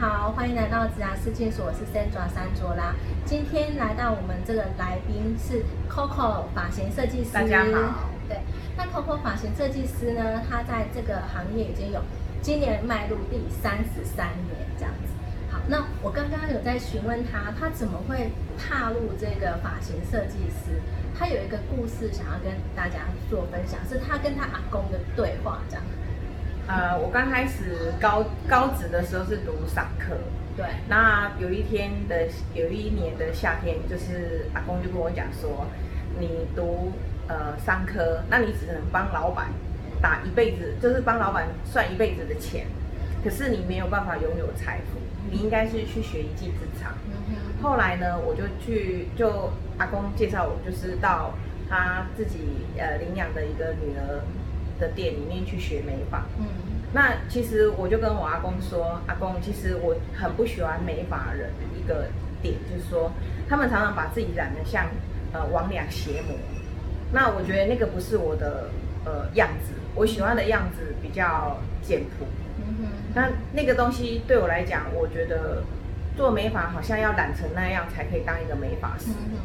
好，欢迎来到植牙世界所，我是 Sandra 山卓拉。今天来到我们这个来宾是 Coco 发型设计师。大家好。对，那 Coco 发型设计师呢，他在这个行业已经有今年迈入第三十三年这样子。好，那我刚刚有在询问他，他怎么会踏入这个发型设计师？他有一个故事想要跟大家做分享，是他跟他阿公的对话这样。呃，我刚开始高高职的时候是读商科，对。那有一天的有一年的夏天，就是阿公就跟我讲说，你读呃商科，那你只能帮老板打一辈子，就是帮老板算一辈子的钱，可是你没有办法拥有财富，你应该是去学一技之长。后来呢，我就去就阿公介绍我，就是到他自己呃领养的一个女儿。的店里面去学美发，嗯，那其实我就跟我阿公说，阿公，其实我很不喜欢美发人一个点，就是说他们常常把自己染得像呃魍魉邪魔，那我觉得那个不是我的呃样子，我喜欢的样子比较简朴，嗯哼，那那个东西对我来讲，我觉得做美发好像要染成那样才可以当一个美发师，嗯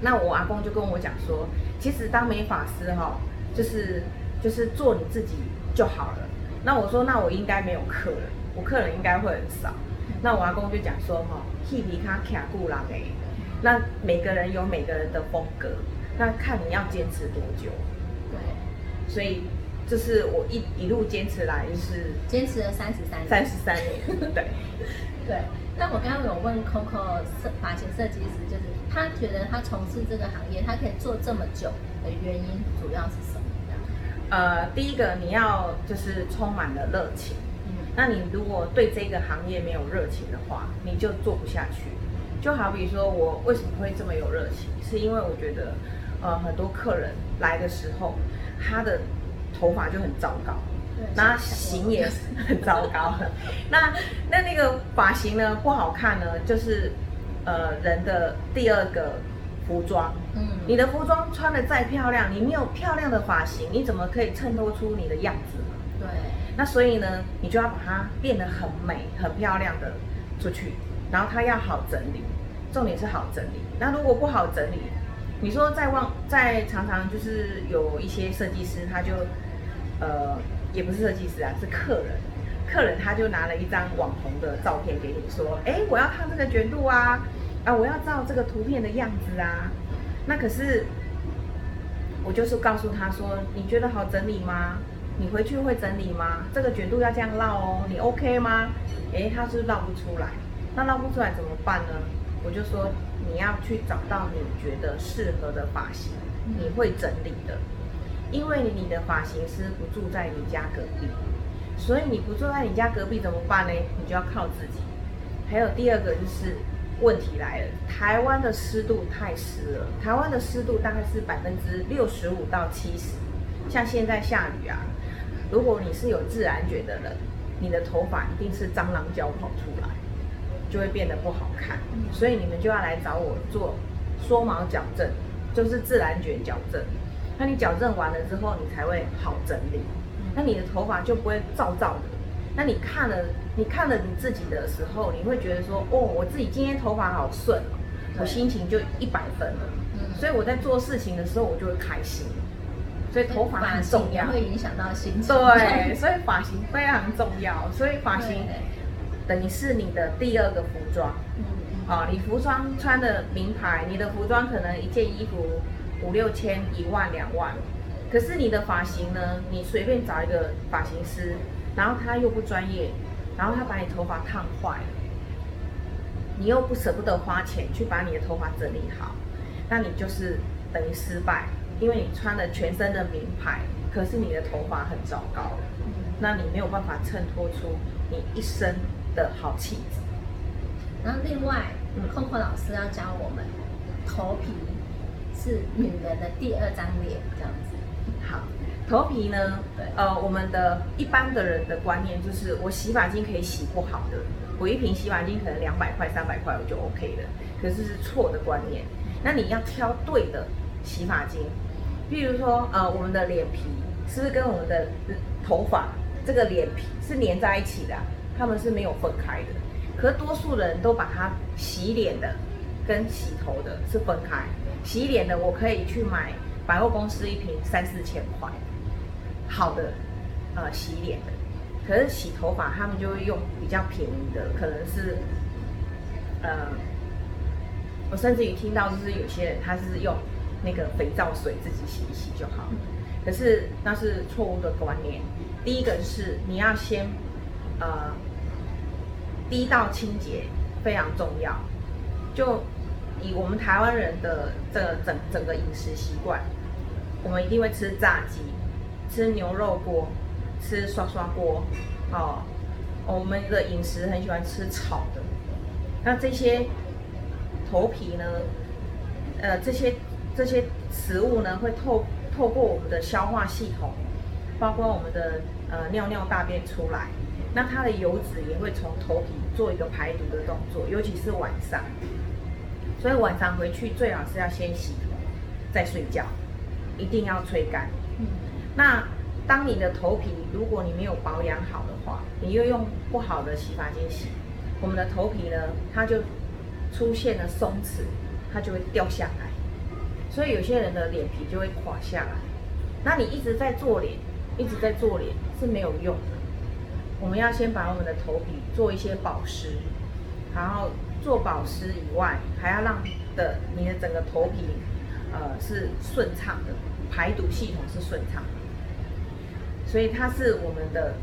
那我阿公就跟我讲说，其实当美发师哈，就是。就是做你自己就好了。那我说，那我应该没有客人，我客人应该会很少。那我阿公就讲说，哈，皮皮卡卡固朗诶。那每个人有每个人的风格，那看你要坚持多久。对。所以，这是我一一路坚持来，就是坚持了三十三三十三年。对。对。那我刚刚有问 Coco 设发型设计师，就是他觉得他从事这个行业，他可以做这么久的原因，主要是什么？呃，第一个你要就是充满了热情，嗯，那你如果对这个行业没有热情的话，你就做不下去。就好比说我为什么会这么有热情，是因为我觉得，呃，很多客人来的时候，他的头发就很糟糕，那型也很糟糕。那那那个发型呢不好看呢，就是呃人的第二个。服装，嗯，你的服装穿的再漂亮，你没有漂亮的发型，你怎么可以衬托出你的样子呢？对，那所以呢，你就要把它变得很美、很漂亮的出去，然后它要好整理，重点是好整理。那如果不好整理，你说在忘，在常常就是有一些设计师，他就，呃，也不是设计师啊，是客人，客人他就拿了一张网红的照片给你说，哎，我要烫这个卷度啊。啊，我要照这个图片的样子啊，那可是我就是告诉他说，你觉得好整理吗？你回去会整理吗？这个卷度要这样绕哦，你 OK 吗？诶，他是绕不出来，那绕不出来怎么办呢？我就说你要去找到你觉得适合的发型，你会整理的，因为你的发型师不住在你家隔壁，所以你不住在你家隔壁怎么办呢？你就要靠自己。还有第二个就是。问题来了，台湾的湿度太湿了。台湾的湿度大概是百分之六十五到七十。像现在下雨啊，如果你是有自然卷的人，你的头发一定是蟑螂脚跑出来，就会变得不好看。所以你们就要来找我做缩毛矫正，就是自然卷矫正。那你矫正完了之后，你才会好整理。那你的头发就不会燥躁的。那你看了，你看了你自己的时候，你会觉得说，哦，我自己今天头发好顺，我心情就一百分了。嗯，所以我在做事情的时候，我就会开心。所以头发很重要，会影响到心情。对，所以发型非常重要。所以发型等于是你的第二个服装。嗯嗯。你服装穿的名牌，你的服装可能一件衣服五六千、一万、两万，可是你的发型呢？你随便找一个发型师。然后他又不专业，然后他把你头发烫坏了，你又不舍不得花钱去把你的头发整理好，那你就是等于失败，因为你穿了全身的名牌，可是你的头发很糟糕，那你没有办法衬托出你一身的好气质。然后另外，Coco 老师要教我们，头皮是女人的第二张脸，这样子。好。头皮呢？呃，我们的一般的人的观念就是，我洗发精可以洗不好的，我一瓶洗发精可能两百块、三百块我就 OK 了。可是是错的观念。那你要挑对的洗发精，比如说，呃，我们的脸皮是不是跟我们的头发这个脸皮是连在一起的？他们是没有分开的。可是多数人都把它洗脸的跟洗头的是分开。洗脸的我可以去买百货公司一瓶三四千块，好的，呃，洗脸的。可是洗头发他们就会用比较便宜的，可能是，呃，我甚至于听到就是有些人他是用那个肥皂水自己洗一洗就好。可是那是错误的观念。第一个是你要先，呃，第一道清洁非常重要。就以我们台湾人的这个整整个饮食习惯，我们一定会吃炸鸡，吃牛肉锅，吃刷刷锅，哦，我们的饮食很喜欢吃炒的。那这些头皮呢，呃，这些这些食物呢，会透透过我们的消化系统，包括我们的呃尿尿大便出来，那它的油脂也会从头皮做一个排毒的动作，尤其是晚上。所以晚上回去最好是要先洗头，再睡觉，一定要吹干。那当你的头皮如果你没有保养好的话，你又用不好的洗发精洗，我们的头皮呢，它就出现了松弛，它就会掉下来。所以有些人的脸皮就会垮下来。那你一直在做脸，一直在做脸是没有用的。我们要先把我们的头皮做一些保湿，然后做保湿以外，还要让的你的整个头皮，呃，是顺畅的，排毒系统是顺畅的。所以它是我们的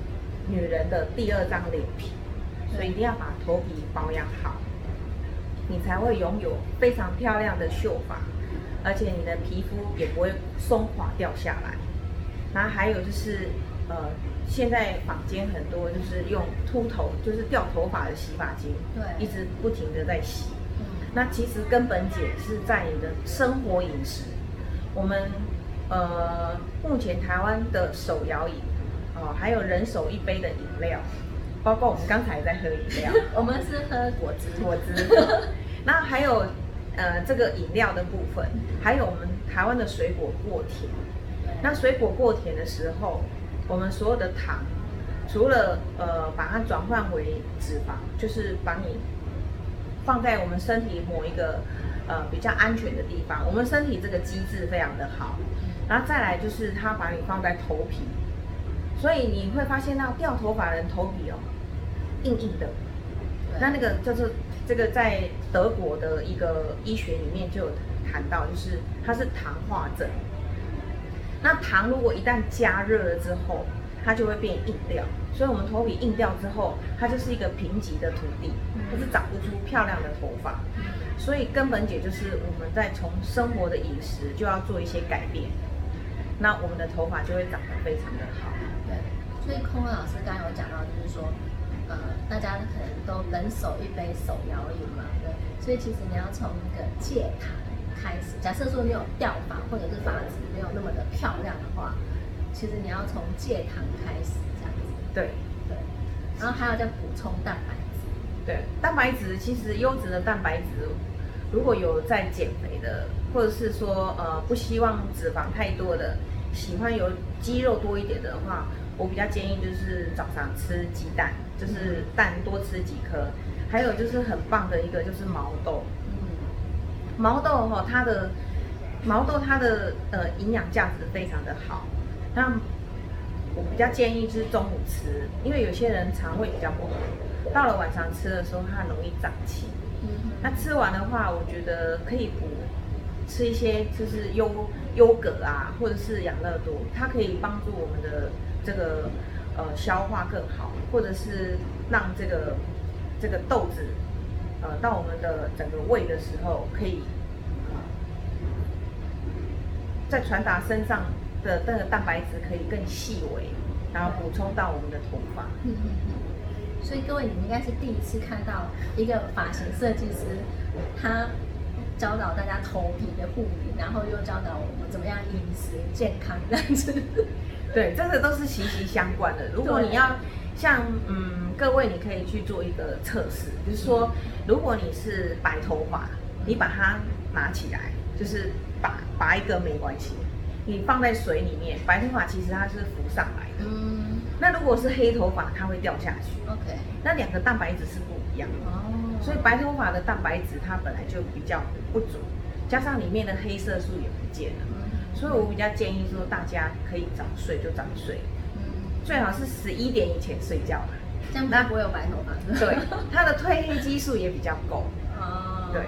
女人的第二张脸皮，所以一定要把头皮保养好，你才会拥有非常漂亮的秀发。而且你的皮肤也不会松垮掉下来，然后还有就是，呃，现在坊间很多就是用秃头，就是掉头发的洗发精，对，一直不停的在洗。那其实根本解是在你的生活饮食。我们呃，目前台湾的手摇饮，哦，还有人手一杯的饮料，包括我们刚才在喝饮料，我们是喝果汁，果汁。那还有。呃，这个饮料的部分，还有我们台湾的水果过甜。那水果过甜的时候，我们所有的糖，除了呃把它转换为脂肪，就是把你放在我们身体某一个呃比较安全的地方。我们身体这个机制非常的好。然后再来就是它把你放在头皮，所以你会发现到掉头发人头皮哦硬硬的。那那个就是这个在德国的一个医学里面就有谈到，就是它是糖化症。那糖如果一旦加热了之后，它就会变硬掉。所以我们头皮硬掉之后，它就是一个贫瘠的土地，它是长不出漂亮的头发。所以根本解就是我们在从生活的饮食就要做一些改变，那我们的头发就会长得非常的好。对，所以空文老师刚刚有讲到，就是说。呃，大家可能都人手一杯手摇饮嘛，对，所以其实你要从一个戒糖开始。假设说你有掉发或者是发质没有那么的漂亮的话，其实你要从戒糖开始这样子。对对，然后还要再补充蛋白质。对，蛋白质其实优质的蛋白质，如果有在减肥的，或者是说呃不希望脂肪太多的，喜欢有肌肉多一点的话。我比较建议就是早上吃鸡蛋，就是蛋多吃几颗，还有就是很棒的一个就是毛豆。嗯，毛豆哈，它的毛豆它的呃营养价值非常的好。那我比较建议是中午吃，因为有些人肠胃比较不好，到了晚上吃的时候它容易胀气。嗯，那吃完的话，我觉得可以补吃一些就是优优格啊，或者是养乐多，它可以帮助我们的。这个呃消化更好，或者是让这个这个豆子呃到我们的整个胃的时候，可以在传达身上的那个蛋白质可以更细微，然后补充到我们的头发。所以各位，你们应该是第一次看到一个发型设计师，他教导大家头皮的护理，然后又教导我们怎么样饮食健康这样子。对，这个都是息息相关的。如果你要像嗯各位，你可以去做一个测试，就是说，如果你是白头发，你把它拿起来，就是拔拔一个没关系，你放在水里面，白头发其实它是浮上来的。嗯。那如果是黑头发，它会掉下去。OK，那两个蛋白质是不一样的，哦，所以白头发的蛋白质它本来就比较不足，加上里面的黑色素也不见了，嗯，所以我比较建议说大家可以早睡就早睡，嗯，最好是十一点以前睡觉啦。这样它不会有白头发，对，它的褪黑激素也比较够。哦，对，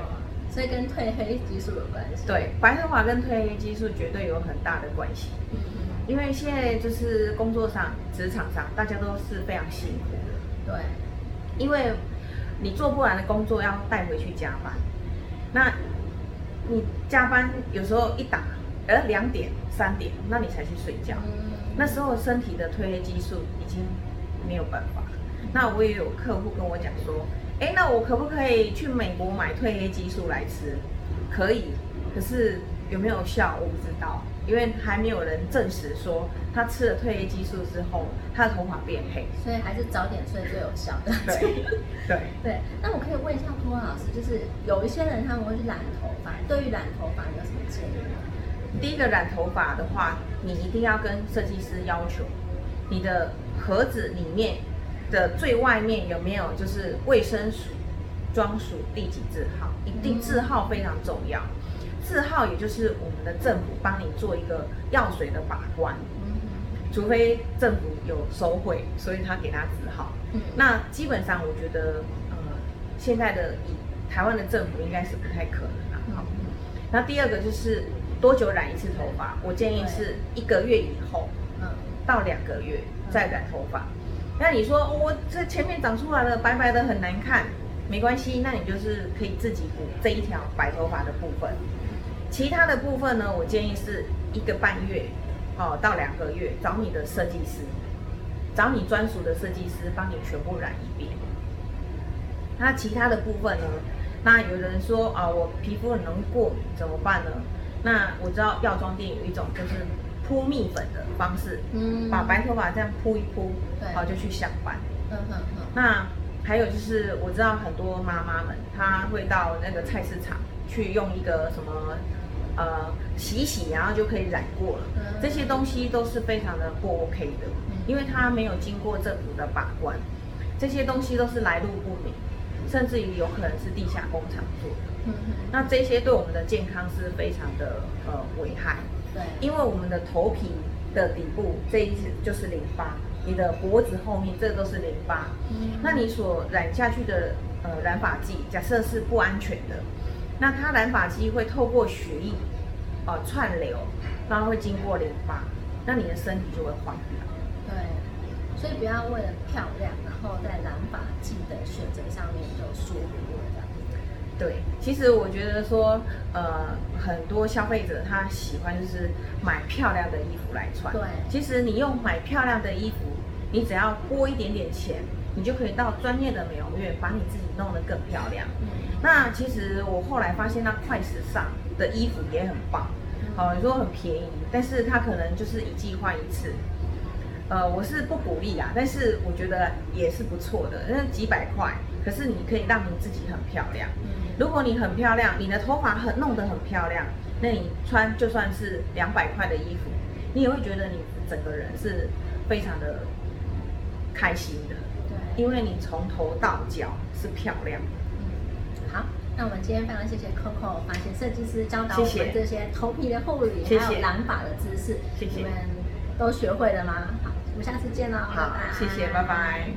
所以跟褪黑激素有关系。对，白头发跟褪黑激素绝对有很大的关系，嗯，因为现在就是工作上、职场上，大家都是非常辛苦的，对，因为你做不完的工作要带回去加班，那你加班有时候一打，呃两点、三点，那你才去睡觉，嗯，那时候身体的褪黑激素已经没有办法。那我也有客户跟我讲说，哎，那我可不可以去美国买褪黑激素来吃？可以，可是有没有效？我不知道，因为还没有人证实说他吃了褪黑激素之后，他的头发变黑。所以还是早点睡最有效的。对 对，对，那我可以问一下托老师，就是有一些人他们会去染头发，对于染头发你有什么建议吗？第一个染头发的话，你一定要跟设计师要求，你的盒子里面的最外面有没有就是卫生署专属第几字号，一定字号非常重要。字号也就是我们的政府帮你做一个药水的把关，嗯除非政府有收贿，所以他给他字号。嗯那基本上我觉得，呃，现在的以台湾的政府应该是不太可能啦。好嗯那第二个就是多久染一次头发？我建议是一个月以后嗯到两个月再染头发。那你说、哦我这前面长出来了白白的很难看，没关系，那你就是可以自己补这一条白头发的部分。其他的部分呢，我建议是一个半月哦到两个月找你的设计师，找你专属的设计师帮你全部染一遍。那其他的部分呢？那有人说啊，我皮肤很容易过敏，怎么办呢？那我知道药妆店有一种就是铺蜜粉的方式，嗯把白头发这样铺一铺，对好就去上班。嗯哼哼，那还有就是，我知道很多妈妈们，她会到那个菜市场去用一个什么呃洗一洗，然后就可以染过了。嗯这些东西都是非常的不 OK 的，因为它没有经过政府的把关，这些东西都是来路不明，甚至于有可能是地下工厂做的。那这些对我们的健康是非常的呃危害。对，因为我们的头皮的底部这一层就是淋巴，你的脖子后面这都是淋巴。嗯那你所染下去的呃染发剂，假设是不安全的，那它染发剂会透过血液呃串流，然后会经过淋巴，那你的身体就会坏掉。对，所以不要为了漂亮，然后在染发剂的选择上面就疏忽了这样。对，其实我觉得说，呃，很多消费者他喜欢就是买漂亮的衣服来穿。对其实你用买漂亮的衣服，你只要拨一点点钱，你就可以到专业的美容院把你自己弄得更漂亮。嗯那其实我后来发现，那快时尚的衣服也很棒。好、你说很便宜，但是它可能就是一季换一次。呃，我是不鼓励啊，但是我觉得也是不错的，那几百块，可是你可以让你自己很漂亮。嗯如果你很漂亮，你的头发很弄得很漂亮，那你穿就算是两百块的衣服，你也会觉得你整个人是非常的开心的，对，因为你从头到脚是漂亮的。那我们今天非常谢谢 Coco 发型设计师教导我们这些头皮的护理，谢谢还有染发的知识，谢谢你们都学会了吗？好，我们下次见喽，好拜拜，谢谢，拜拜。